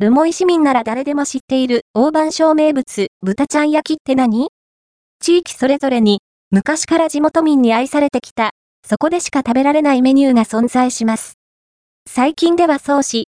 留萌市民なら誰でも知っている大番小名物、豚ちゃん焼きって何？地域それぞれに、昔から地元民に愛されてきた、そこでしか食べられないメニューが存在します。最近ではそうし、